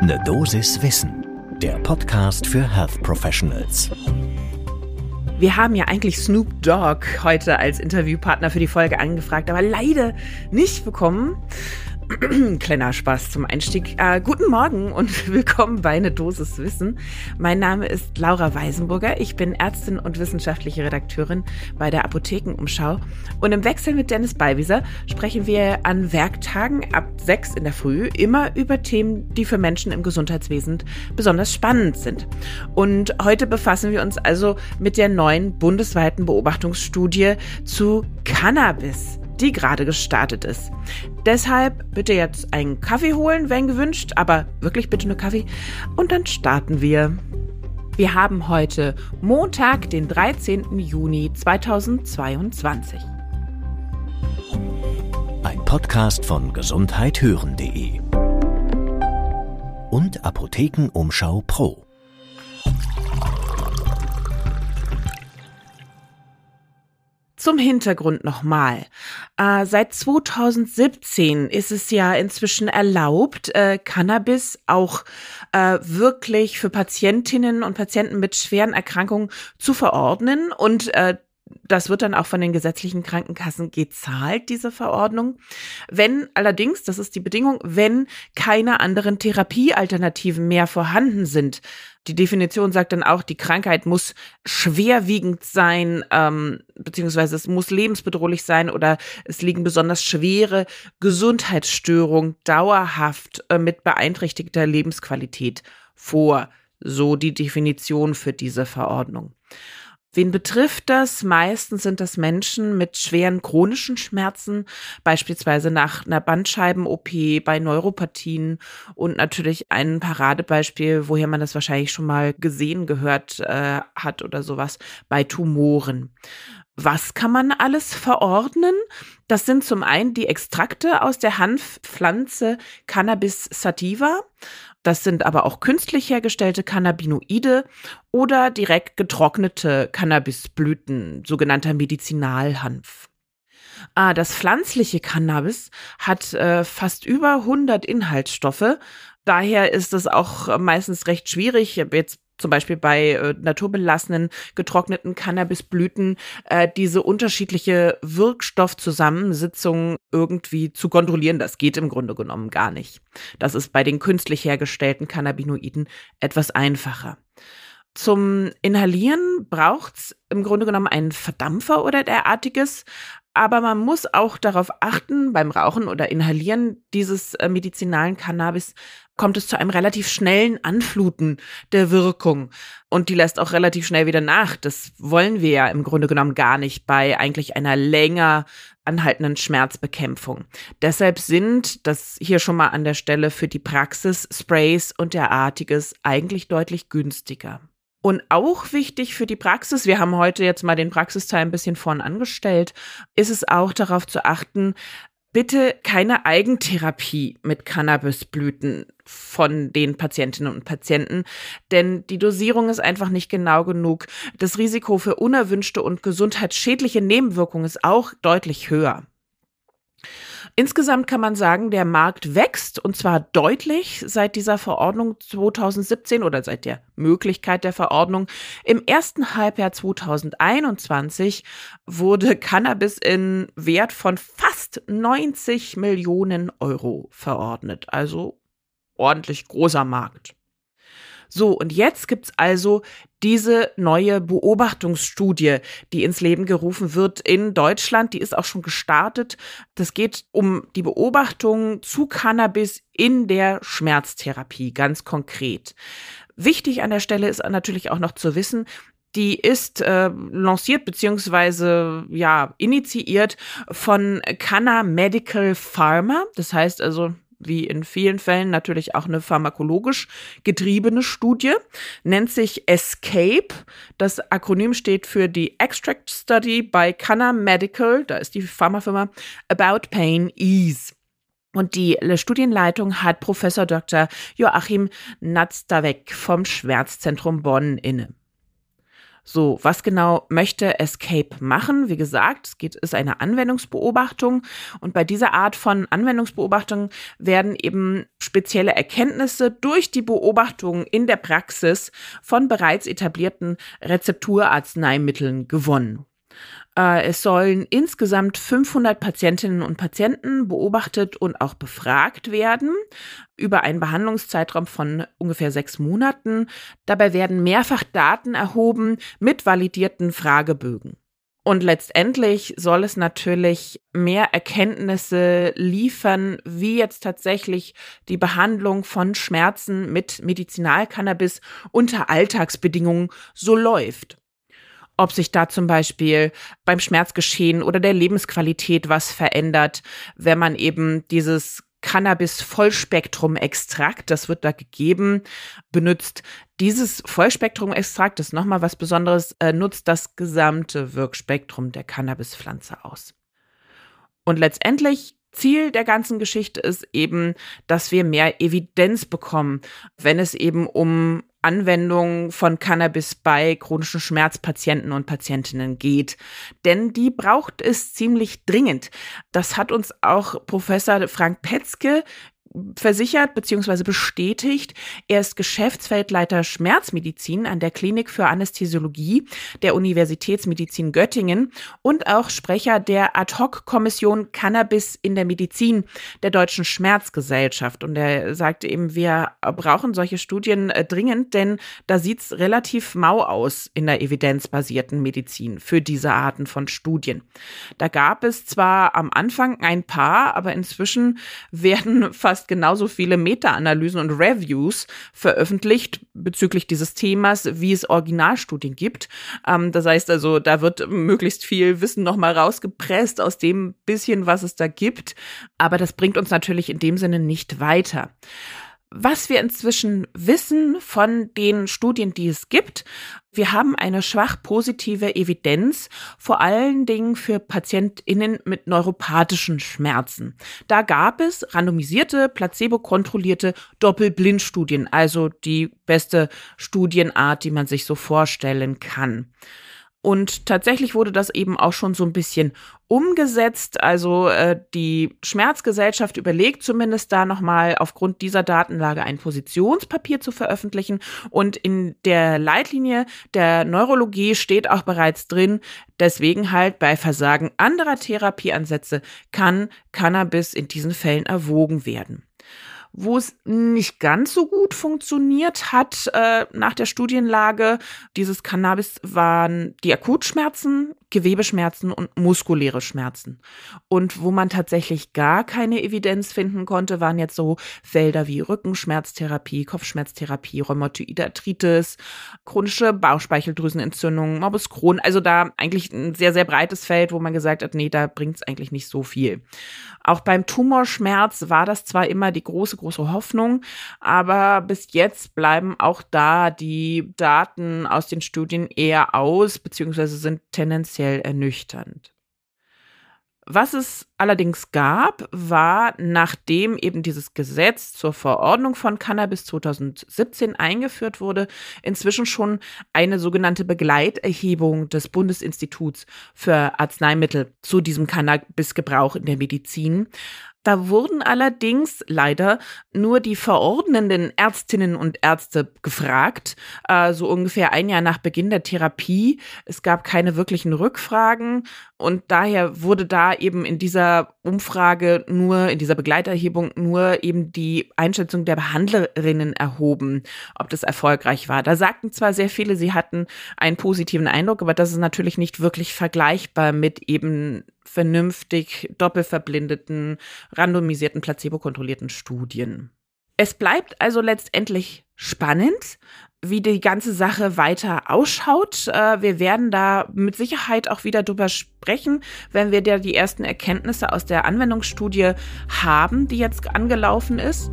Ne Dosis Wissen, der Podcast für Health Professionals. Wir haben ja eigentlich Snoop Dogg heute als Interviewpartner für die Folge angefragt, aber leider nicht bekommen. Kleiner Spaß zum Einstieg. Äh, guten Morgen und willkommen bei Eine Dosis Wissen. Mein Name ist Laura Weisenburger. Ich bin Ärztin und wissenschaftliche Redakteurin bei der Apothekenumschau. Und im Wechsel mit Dennis Beiwieser sprechen wir an Werktagen ab sechs in der Früh immer über Themen, die für Menschen im Gesundheitswesen besonders spannend sind. Und heute befassen wir uns also mit der neuen bundesweiten Beobachtungsstudie zu Cannabis die gerade gestartet ist. Deshalb bitte jetzt einen Kaffee holen, wenn gewünscht, aber wirklich bitte nur Kaffee. Und dann starten wir. Wir haben heute Montag, den 13. Juni 2022. Ein Podcast von gesundheithören.de und Apothekenumschau Pro. Zum Hintergrund nochmal. Äh, seit 2017 ist es ja inzwischen erlaubt, äh, Cannabis auch äh, wirklich für Patientinnen und Patienten mit schweren Erkrankungen zu verordnen. Und äh, das wird dann auch von den gesetzlichen Krankenkassen gezahlt, diese Verordnung. Wenn allerdings, das ist die Bedingung, wenn keine anderen Therapiealternativen mehr vorhanden sind. Die Definition sagt dann auch, die Krankheit muss schwerwiegend sein, ähm, beziehungsweise es muss lebensbedrohlich sein oder es liegen besonders schwere Gesundheitsstörungen dauerhaft äh, mit beeinträchtigter Lebensqualität vor. So die Definition für diese Verordnung. Wen betrifft das? Meistens sind das Menschen mit schweren chronischen Schmerzen, beispielsweise nach einer Bandscheiben-OP, bei Neuropathien und natürlich ein Paradebeispiel, woher man das wahrscheinlich schon mal gesehen, gehört äh, hat oder sowas, bei Tumoren. Was kann man alles verordnen? Das sind zum einen die Extrakte aus der Hanfpflanze Cannabis sativa. Das sind aber auch künstlich hergestellte Cannabinoide oder direkt getrocknete Cannabisblüten, sogenannter Medizinalhanf. Ah, das pflanzliche Cannabis hat äh, fast über 100 Inhaltsstoffe. Daher ist es auch meistens recht schwierig. Jetzt zum Beispiel bei äh, naturbelassenen getrockneten Cannabisblüten äh, diese unterschiedliche Wirkstoffzusammensitzung irgendwie zu kontrollieren. Das geht im Grunde genommen gar nicht. Das ist bei den künstlich hergestellten Cannabinoiden etwas einfacher. Zum Inhalieren braucht's im Grunde genommen einen Verdampfer oder derartiges. Aber man muss auch darauf achten, beim Rauchen oder Inhalieren dieses äh, medizinalen Cannabis kommt es zu einem relativ schnellen Anfluten der Wirkung. Und die lässt auch relativ schnell wieder nach. Das wollen wir ja im Grunde genommen gar nicht bei eigentlich einer länger anhaltenden Schmerzbekämpfung. Deshalb sind, das hier schon mal an der Stelle für die Praxis, Sprays und derartiges eigentlich deutlich günstiger. Und auch wichtig für die Praxis, wir haben heute jetzt mal den Praxisteil ein bisschen vorn angestellt, ist es auch darauf zu achten, bitte keine Eigentherapie mit Cannabisblüten von den Patientinnen und Patienten, denn die Dosierung ist einfach nicht genau genug. Das Risiko für unerwünschte und gesundheitsschädliche Nebenwirkungen ist auch deutlich höher. Insgesamt kann man sagen, der Markt wächst und zwar deutlich seit dieser Verordnung 2017 oder seit der Möglichkeit der Verordnung. Im ersten Halbjahr 2021 wurde Cannabis in Wert von fast 90 Millionen Euro verordnet. Also ordentlich großer Markt. So, und jetzt gibt's also diese neue Beobachtungsstudie, die ins Leben gerufen wird in Deutschland. Die ist auch schon gestartet. Das geht um die Beobachtung zu Cannabis in der Schmerztherapie, ganz konkret. Wichtig an der Stelle ist natürlich auch noch zu wissen, die ist äh, lanciert beziehungsweise ja initiiert von Canna Medical Pharma. Das heißt also wie in vielen Fällen natürlich auch eine pharmakologisch getriebene Studie, nennt sich ESCAPE. Das Akronym steht für die Extract Study by Canna Medical, da ist die Pharmafirma, About Pain Ease. Und die Studienleitung hat Professor Dr. Joachim Natzdavek vom Schmerzzentrum Bonn inne. So, was genau möchte Escape machen? Wie gesagt, es geht, ist eine Anwendungsbeobachtung und bei dieser Art von Anwendungsbeobachtung werden eben spezielle Erkenntnisse durch die Beobachtung in der Praxis von bereits etablierten Rezepturarzneimitteln gewonnen. Äh, es sollen insgesamt 500 Patientinnen und Patienten beobachtet und auch befragt werden über einen Behandlungszeitraum von ungefähr sechs Monaten. Dabei werden mehrfach Daten erhoben mit validierten Fragebögen. Und letztendlich soll es natürlich mehr Erkenntnisse liefern, wie jetzt tatsächlich die Behandlung von Schmerzen mit Medizinalcannabis unter Alltagsbedingungen so läuft ob sich da zum Beispiel beim Schmerzgeschehen oder der Lebensqualität was verändert, wenn man eben dieses Cannabis-Vollspektrum-Extrakt, das wird da gegeben, benutzt. Dieses Vollspektrum-Extrakt ist nochmal was Besonderes, äh, nutzt das gesamte Wirkspektrum der Cannabispflanze aus. Und letztendlich Ziel der ganzen Geschichte ist eben, dass wir mehr Evidenz bekommen, wenn es eben um Anwendung von Cannabis bei chronischen Schmerzpatienten und Patientinnen geht. Denn die braucht es ziemlich dringend. Das hat uns auch Professor Frank Petzke versichert bzw. bestätigt. Er ist Geschäftsfeldleiter Schmerzmedizin an der Klinik für Anästhesiologie der Universitätsmedizin Göttingen und auch Sprecher der Ad-Hoc-Kommission Cannabis in der Medizin der Deutschen Schmerzgesellschaft. Und er sagte eben, wir brauchen solche Studien äh, dringend, denn da sieht es relativ mau aus in der evidenzbasierten Medizin für diese Arten von Studien. Da gab es zwar am Anfang ein paar, aber inzwischen werden fast fast genauso viele Meta-Analysen und Reviews veröffentlicht bezüglich dieses Themas, wie es Originalstudien gibt. Ähm, das heißt also, da wird möglichst viel Wissen nochmal rausgepresst aus dem bisschen, was es da gibt. Aber das bringt uns natürlich in dem Sinne nicht weiter. Was wir inzwischen wissen von den Studien, die es gibt, wir haben eine schwach positive Evidenz, vor allen Dingen für PatientInnen mit neuropathischen Schmerzen. Da gab es randomisierte, placebo-kontrollierte Doppelblindstudien, also die beste Studienart, die man sich so vorstellen kann. Und tatsächlich wurde das eben auch schon so ein bisschen umgesetzt. Also äh, die Schmerzgesellschaft überlegt zumindest da nochmal aufgrund dieser Datenlage ein Positionspapier zu veröffentlichen. Und in der Leitlinie der Neurologie steht auch bereits drin, deswegen halt bei Versagen anderer Therapieansätze kann Cannabis in diesen Fällen erwogen werden. Wo es nicht ganz so gut funktioniert hat äh, nach der Studienlage dieses Cannabis waren die Akutschmerzen, Gewebeschmerzen und muskuläre Schmerzen. Und wo man tatsächlich gar keine Evidenz finden konnte, waren jetzt so Felder wie Rückenschmerztherapie, Kopfschmerztherapie, Rheumatoide Arthritis, chronische Bauchspeicheldrüsenentzündung, Morbus Crohn. Also da eigentlich ein sehr, sehr breites Feld, wo man gesagt hat, nee, da bringt es eigentlich nicht so viel. Auch beim Tumorschmerz war das zwar immer die große, große Hoffnung, aber bis jetzt bleiben auch da die Daten aus den Studien eher aus, beziehungsweise sind tendenziell ernüchternd. Was es allerdings gab, war, nachdem eben dieses Gesetz zur Verordnung von Cannabis 2017 eingeführt wurde, inzwischen schon eine sogenannte Begleiterhebung des Bundesinstituts für Arzneimittel zu diesem Cannabisgebrauch in der Medizin. Da wurden allerdings leider nur die verordnenden Ärztinnen und Ärzte gefragt, äh, so ungefähr ein Jahr nach Beginn der Therapie. Es gab keine wirklichen Rückfragen und daher wurde da eben in dieser Umfrage nur, in dieser Begleiterhebung nur eben die Einschätzung der Behandlerinnen erhoben, ob das erfolgreich war. Da sagten zwar sehr viele, sie hatten einen positiven Eindruck, aber das ist natürlich nicht wirklich vergleichbar mit eben vernünftig doppelverblindeten, randomisierten, placebo-kontrollierten Studien. Es bleibt also letztendlich spannend, wie die ganze Sache weiter ausschaut. Äh, wir werden da mit Sicherheit auch wieder drüber sprechen, wenn wir da die ersten Erkenntnisse aus der Anwendungsstudie haben, die jetzt angelaufen ist.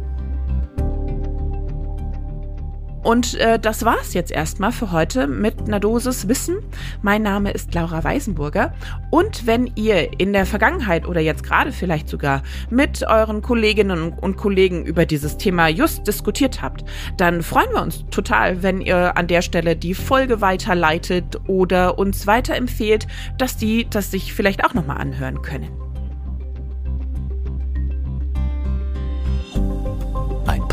Und äh, das war's jetzt erstmal für heute mit einer Dosis Wissen. Mein Name ist Laura Weisenburger. Und wenn ihr in der Vergangenheit oder jetzt gerade vielleicht sogar mit euren Kolleginnen und Kollegen über dieses Thema just diskutiert habt, dann freuen wir uns total, wenn ihr an der Stelle die Folge weiterleitet oder uns weiterempfehlt, dass die das sich vielleicht auch nochmal anhören können.